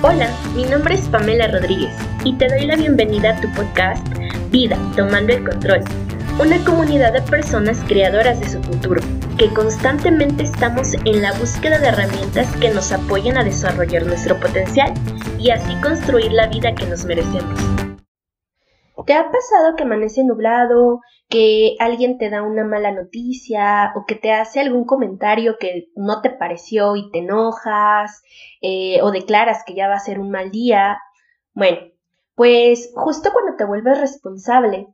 Hola, mi nombre es Pamela Rodríguez y te doy la bienvenida a tu podcast Vida, Tomando el Control, una comunidad de personas creadoras de su futuro, que constantemente estamos en la búsqueda de herramientas que nos apoyen a desarrollar nuestro potencial y así construir la vida que nos merecemos. ¿Te ha pasado que amanece nublado, que alguien te da una mala noticia o que te hace algún comentario que no te pareció y te enojas eh, o declaras que ya va a ser un mal día? Bueno, pues justo cuando te vuelves responsable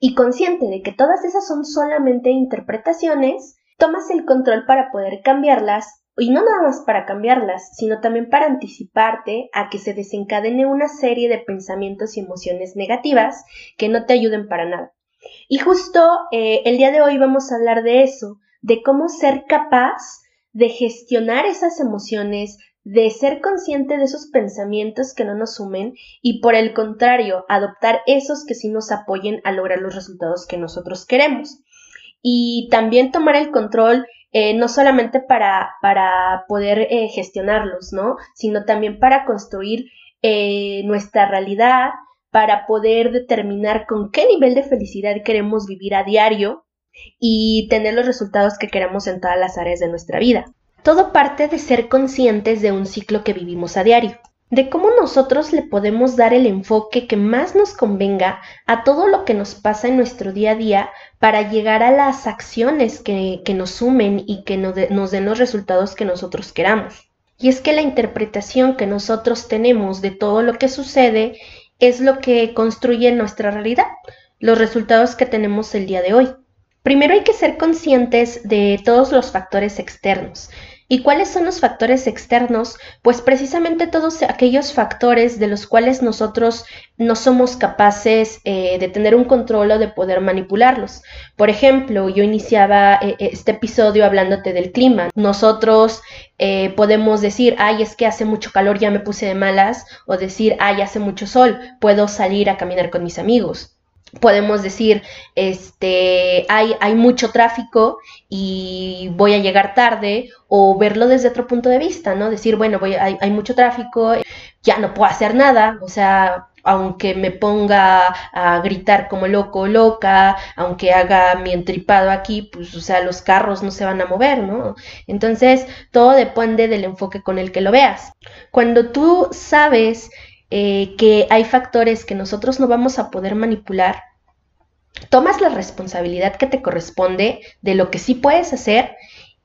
y consciente de que todas esas son solamente interpretaciones, tomas el control para poder cambiarlas y no nada más para cambiarlas, sino también para anticiparte a que se desencadene una serie de pensamientos y emociones negativas que no te ayuden para nada. Y justo eh, el día de hoy vamos a hablar de eso, de cómo ser capaz de gestionar esas emociones, de ser consciente de esos pensamientos que no nos sumen y por el contrario, adoptar esos que sí nos apoyen a lograr los resultados que nosotros queremos. Y también tomar el control eh, no solamente para, para poder eh, gestionarlos, ¿no? Sino también para construir nuestra realidad, para poder determinar con qué nivel de felicidad queremos vivir a diario y tener los resultados que queremos en todas las áreas de nuestra vida. Todo parte de ser conscientes de un ciclo que vivimos a diario de cómo nosotros le podemos dar el enfoque que más nos convenga a todo lo que nos pasa en nuestro día a día para llegar a las acciones que, nos sumen y que nos, nos den los resultados que nosotros queramos. Y es que la interpretación que nosotros tenemos de todo lo que sucede es lo que construye nuestra realidad, los resultados que tenemos el día de hoy. Primero hay que ser conscientes de todos los factores externos, ¿Y cuáles son los factores externos? Pues precisamente todos aquellos factores de los cuales nosotros no somos capaces eh, de tener un control o de poder manipularlos. Por ejemplo, yo iniciaba eh, este episodio hablándote del clima. Nosotros eh, podemos decir, ay, es que hace mucho calor, ya me puse de malas, o decir, ay, hace mucho sol, puedo salir a caminar con mis amigos podemos decir, este, hay, hay mucho tráfico y voy a llegar tarde, o verlo desde otro punto de vista, ¿no? Decir, bueno, voy, hay, hay mucho tráfico, ya no puedo hacer nada, o sea, aunque me ponga a gritar como loco o loca, aunque haga mi entripado aquí, pues, o sea, los carros no se van a mover, ¿no? Entonces, todo depende del enfoque con el que lo veas. Cuando tú sabes eh, que hay factores que nosotros no vamos a poder manipular, tomas la responsabilidad que te corresponde de lo que sí puedes hacer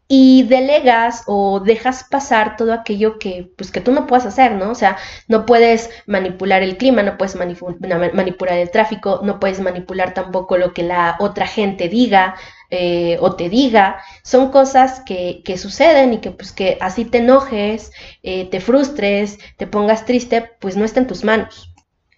y delegas o dejas pasar todo aquello que, pues, que tú no puedes hacer, ¿no? O sea, no puedes manipular el clima, no puedes manipular el tráfico, no puedes manipular tampoco lo que la otra gente diga eh, o te diga. Son cosas que, que, suceden y que, pues, que así te enojes, eh, te frustres, te pongas triste, pues no está en tus manos.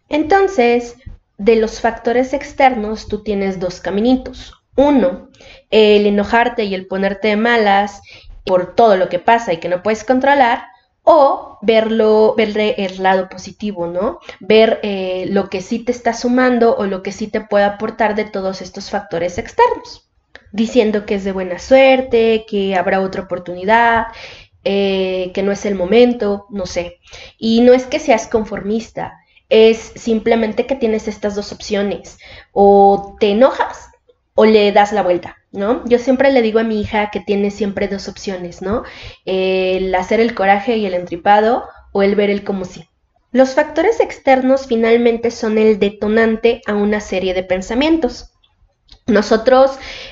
Entonces, de los factores externos, tú tienes dos caminitos. Uno, el enojarte y el ponerte de malas por todo lo que pasa y que no puedes controlar, o verlo, ver el lado positivo, ¿no? Ver eh, lo que sí te está sumando o lo que sí te puede aportar de todos estos factores externos, diciendo que es de buena suerte, que habrá otra oportunidad, eh, que no es el momento, no sé. Y no es que seas conformista, es simplemente que tienes estas dos opciones, o te enojas o le das la vuelta, ¿no? Yo siempre le digo a mi hija que tiene siempre dos opciones, ¿no? El hacer el coraje y el entripado o el ver el como sí. Los factores externos finalmente son el detonante a una serie de pensamientos. Nosotros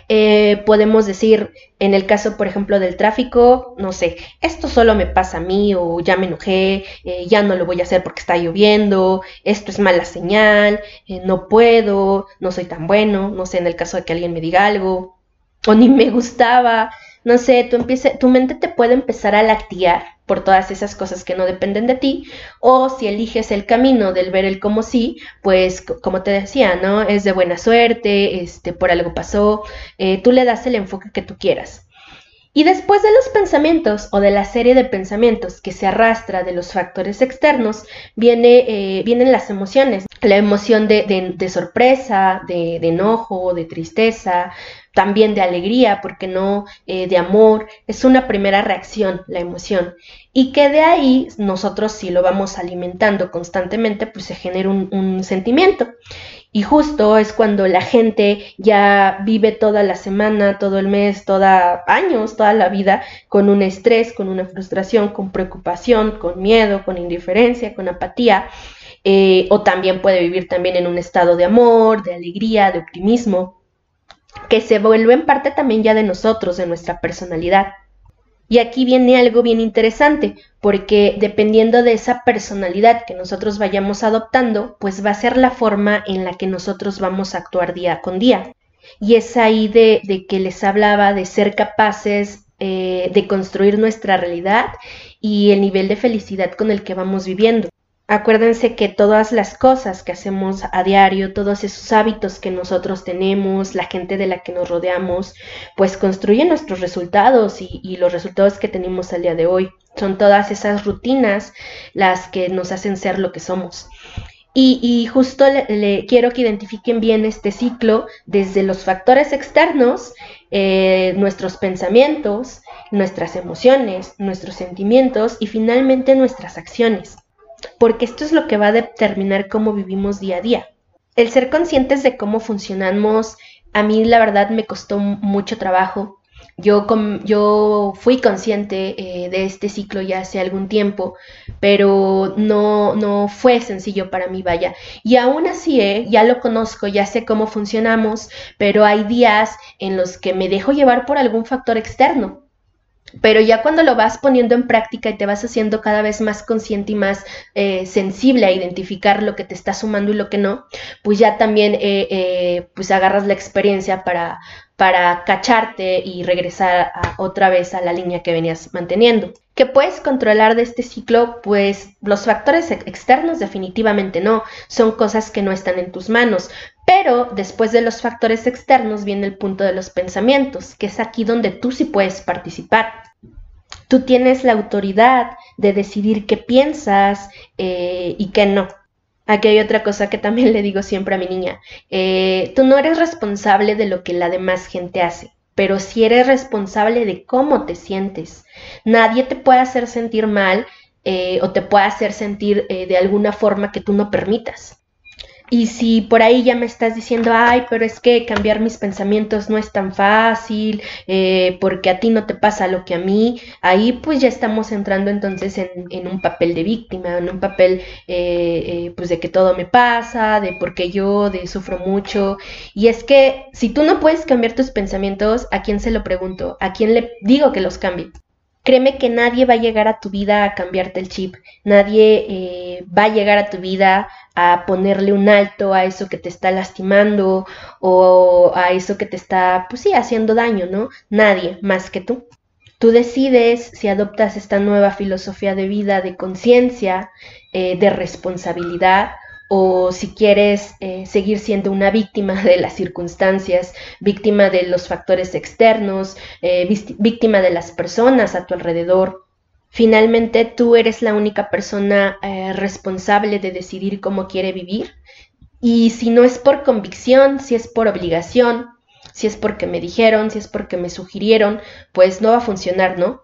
eh, podemos decir, en el caso, por ejemplo, del tráfico, no sé, esto solo me pasa a mí o ya me enojé, eh, ya no lo voy a hacer porque está lloviendo, esto es mala señal, eh, no puedo, no soy tan bueno, no sé, en el caso de que alguien me diga algo, o ni me gustaba, no sé, tú empiece, tu mente te puede empezar a lactear por todas esas cosas que no dependen de ti, o si eliges el camino del ver el como sí, pues como te decía, ¿no? Es de buena suerte, este, por algo pasó, eh, tú le das el enfoque que tú quieras. Y después de los pensamientos o de la serie de pensamientos que se arrastra de los factores externos, viene, eh, vienen las emociones. La emoción de, sorpresa, de, enojo, de tristeza, también de alegría, porque no eh, de amor, es una primera reacción, la emoción. Y que de ahí nosotros si lo vamos alimentando constantemente, pues se genera un, sentimiento. Y justo es cuando la gente ya vive toda la semana, todo el mes, toda años, toda la vida con un estrés, con una frustración, con preocupación, con miedo, con indiferencia, con apatía. Eh, o también puede vivir también en un estado de amor, de alegría, de optimismo, que se vuelve en parte también ya de nosotros, de nuestra personalidad. Y aquí viene algo bien interesante, porque dependiendo de esa personalidad que nosotros vayamos adoptando, pues va a ser la forma en la que nosotros vamos a actuar día con día. Y es ahí de, que les hablaba de ser capaces eh, de construir nuestra realidad y el nivel de felicidad con el que vamos viviendo. Acuérdense que todas las cosas que hacemos a diario, todos esos hábitos que nosotros tenemos, la gente de la que nos rodeamos, pues construyen nuestros resultados y, los resultados que tenemos al día de hoy. Son todas esas rutinas las que nos hacen ser lo que somos. Y, justo le, quiero que identifiquen bien este ciclo desde los factores externos, eh, nuestros pensamientos, nuestras emociones, nuestros sentimientos y finalmente nuestras acciones porque esto es lo que va a determinar cómo vivimos día a día. El ser conscientes de cómo funcionamos, a mí la verdad me costó mucho trabajo. Yo, fui consciente eh, de este ciclo ya hace algún tiempo, pero no, no fue sencillo para mí, vaya. Y aún así, eh, ya lo conozco, ya sé cómo funcionamos, pero hay días en los que me dejo llevar por algún factor externo pero ya cuando lo vas poniendo en práctica y te vas haciendo cada vez más consciente y más eh, sensible a identificar lo que te está sumando y lo que no, pues ya también eh, eh, pues agarras la experiencia para, para cacharte y regresar otra vez a la línea que venías manteniendo. ¿Qué puedes controlar de este ciclo? Pues los factores externos definitivamente no, son cosas que no están en tus manos, pero después de los factores externos viene el punto de los pensamientos, que es aquí donde tú sí puedes participar. Tú tienes la autoridad de decidir qué piensas eh, y qué no. Aquí hay otra cosa que también le digo siempre a mi niña. Eh, tú no eres responsable de lo que la demás gente hace, pero sí eres responsable de cómo te sientes. Nadie te puede hacer sentir mal eh, o te puede hacer sentir de alguna forma que tú no permitas. Y si por ahí ya me estás diciendo, ay, pero es que cambiar mis pensamientos no es tan fácil, eh, porque a ti no te pasa lo que a mí, ahí pues ya estamos entrando entonces en, un papel de víctima, en un papel eh, eh, pues de que todo me pasa, de por qué yo, sufro mucho. Y es que si tú no puedes cambiar tus pensamientos, ¿a quién se lo pregunto? ¿A quién le digo que los cambie? Créeme que nadie va a llegar a tu vida a cambiarte el chip, nadie va a llegar a tu vida a ponerle un alto a eso que te está lastimando o a eso que te está, pues sí, haciendo daño, ¿no? Nadie más que tú. Tú decides si adoptas esta nueva filosofía de vida, de conciencia, eh, de responsabilidad, o si quieres eh, seguir siendo una víctima de las circunstancias, víctima de los factores externos, eh, víctima de las personas a tu alrededor, Finalmente, tú eres la única persona eh, responsable de decidir cómo quiere vivir. Y si no es por convicción, si es por obligación, si es porque me dijeron, si es porque me sugirieron, pues no va a funcionar, ¿no?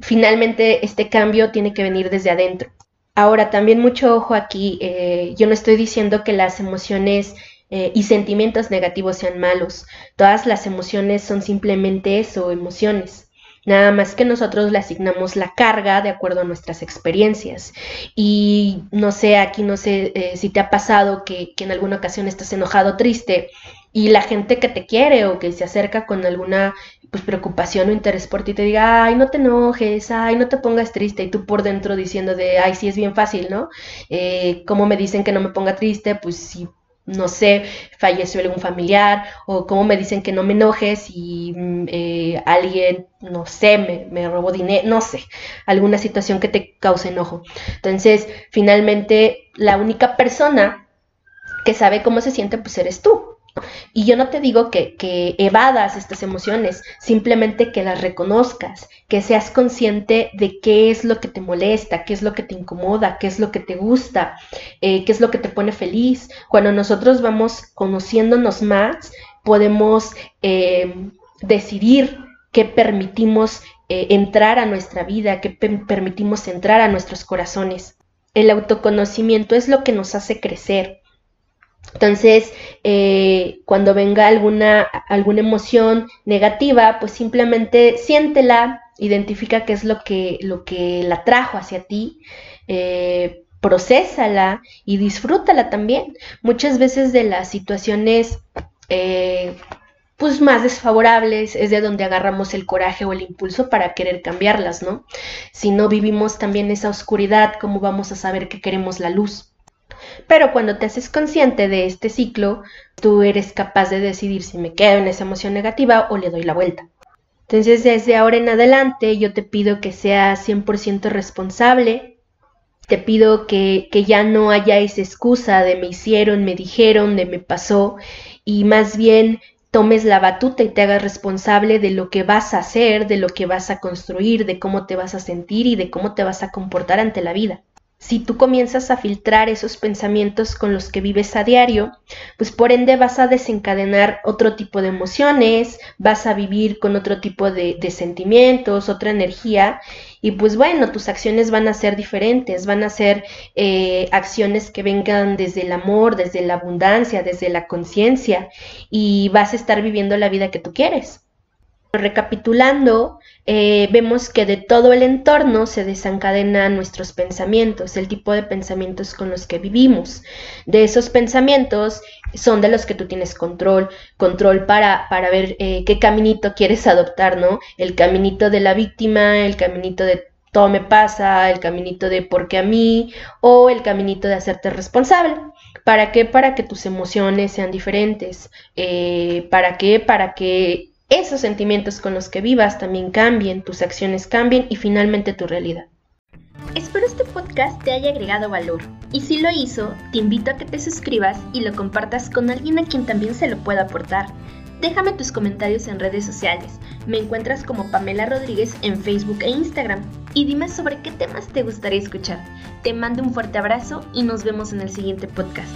Finalmente, este cambio tiene que venir desde adentro. Ahora, también mucho ojo aquí, eh, yo no estoy diciendo que las emociones eh, y sentimientos negativos sean malos. Todas las emociones son simplemente eso, emociones. Nada más que nosotros le asignamos la carga de acuerdo a nuestras experiencias. Y no sé, aquí no sé eh, si te ha pasado que, en alguna ocasión estás enojado, triste, y la gente que te quiere o que se acerca con alguna pues, preocupación o interés por ti te diga, ay, no te enojes, ay, no te pongas triste, y tú por dentro diciendo de, ay, sí es bien fácil, ¿no? Eh, ¿Cómo me dicen que no me ponga triste? Pues sí no sé, falleció algún familiar o cómo me dicen que no me enojes y mm, eh, alguien, no sé, me, me, robó dinero, no sé, alguna situación que te cause enojo. Entonces, finalmente, la única persona que sabe cómo se siente, pues eres tú. Y yo no te digo que, evadas estas emociones, simplemente que las reconozcas, que seas consciente de qué es lo que te molesta, qué es lo que te incomoda, qué es lo que te gusta, eh, qué es lo que te pone feliz. Cuando nosotros vamos conociéndonos más, podemos eh, decidir qué permitimos eh, entrar a nuestra vida, qué permitimos entrar a nuestros corazones. El autoconocimiento es lo que nos hace crecer. Entonces, eh, cuando venga alguna, alguna emoción negativa, pues simplemente siéntela, identifica qué es lo que, lo que la trajo hacia ti, eh, procésala y disfrútala también. Muchas veces de las situaciones eh, pues más desfavorables es de donde agarramos el coraje o el impulso para querer cambiarlas, ¿no? Si no vivimos también esa oscuridad, ¿cómo vamos a saber que queremos la luz? Pero cuando te haces consciente de este ciclo, tú eres capaz de decidir si me quedo en esa emoción negativa o le doy la vuelta. Entonces, desde ahora en adelante, yo te pido que seas 100% responsable. Te pido que, que ya no haya esa excusa de me hicieron, me dijeron, de me pasó, y más bien tomes la batuta y te hagas responsable de lo que vas a hacer, de lo que vas a construir, de cómo te vas a sentir y de cómo te vas a comportar ante la vida si tú comienzas a filtrar esos pensamientos con los que vives a diario, pues por ende vas a desencadenar otro tipo de emociones, vas a vivir con otro tipo de, sentimientos, otra energía, y pues bueno, tus acciones van a ser diferentes, van a ser eh, acciones que vengan desde el amor, desde la abundancia, desde la conciencia, y vas a estar viviendo la vida que tú quieres. Recapitulando, eh, vemos que de todo el entorno se desencadenan nuestros pensamientos, el tipo de pensamientos con los que vivimos. De esos pensamientos son de los que tú tienes control, control para, para ver eh, qué caminito quieres adoptar, ¿no? El caminito de la víctima, el caminito de todo me pasa, el caminito de por qué a mí o el caminito de hacerte responsable. ¿Para qué? Para que tus emociones sean diferentes. Eh, ¿Para qué? Para que esos sentimientos con los que vivas también cambien, tus acciones cambien y finalmente tu realidad. Espero este podcast te haya agregado valor y si lo hizo, te invito a que te suscribas y lo compartas con alguien a quien también se lo pueda aportar. Déjame tus comentarios en redes sociales. Me encuentras como Pamela Rodríguez en Facebook e Instagram. Y dime sobre qué temas te gustaría escuchar. Te mando un fuerte abrazo y nos vemos en el siguiente podcast.